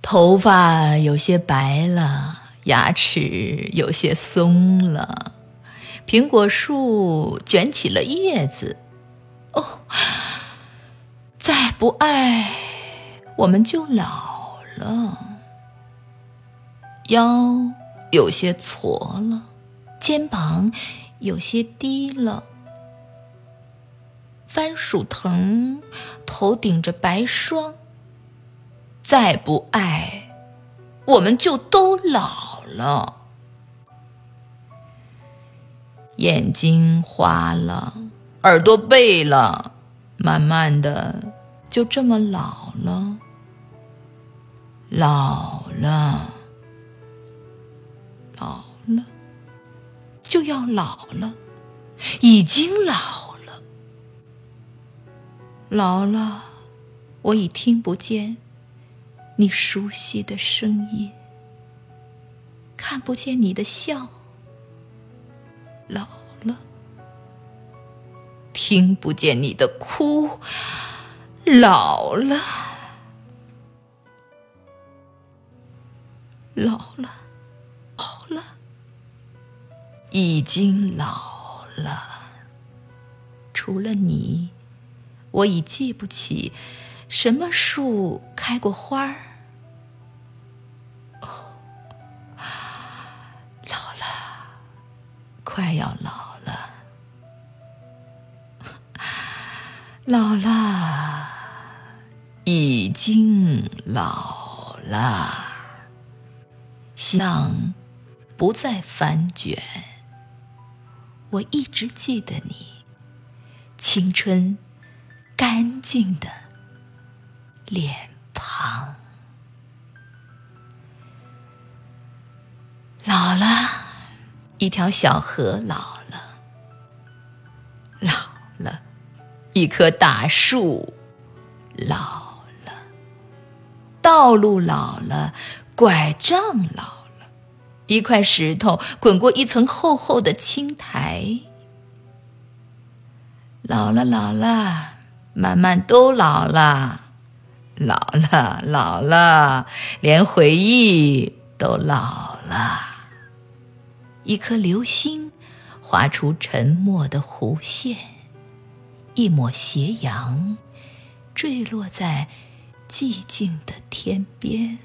头发有些白了，牙齿有些松了，苹果树卷起了叶子。哦，再不爱，我们就老了。腰有些矬了，肩膀有些低了。番薯藤头顶着白霜。再不爱，我们就都老了。眼睛花了，耳朵背了，慢慢的就这么老了。老了，老了，就要老了，已经老了。老了，我已听不见。你熟悉的声音，看不见你的笑，老了；听不见你的哭，老了，老了，老了，已经老了。除了你，我已记不起什么树开过花儿。哦，老了快要老了，老了，已经老了。像不再翻卷，我一直记得你青春干净的脸庞。老了。一条小河老了，老了；一棵大树老了，道路老了，拐杖老，一块石头滚过一层厚厚的青苔。老了，老了，慢慢都老了，老了，老了，连回忆都老了。一颗流星划出沉默的弧线，一抹斜阳坠落在寂静的天边。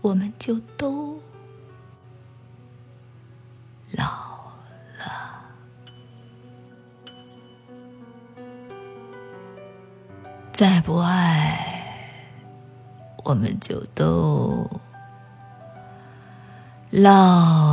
我们就都老了。再不爱。我们就都老。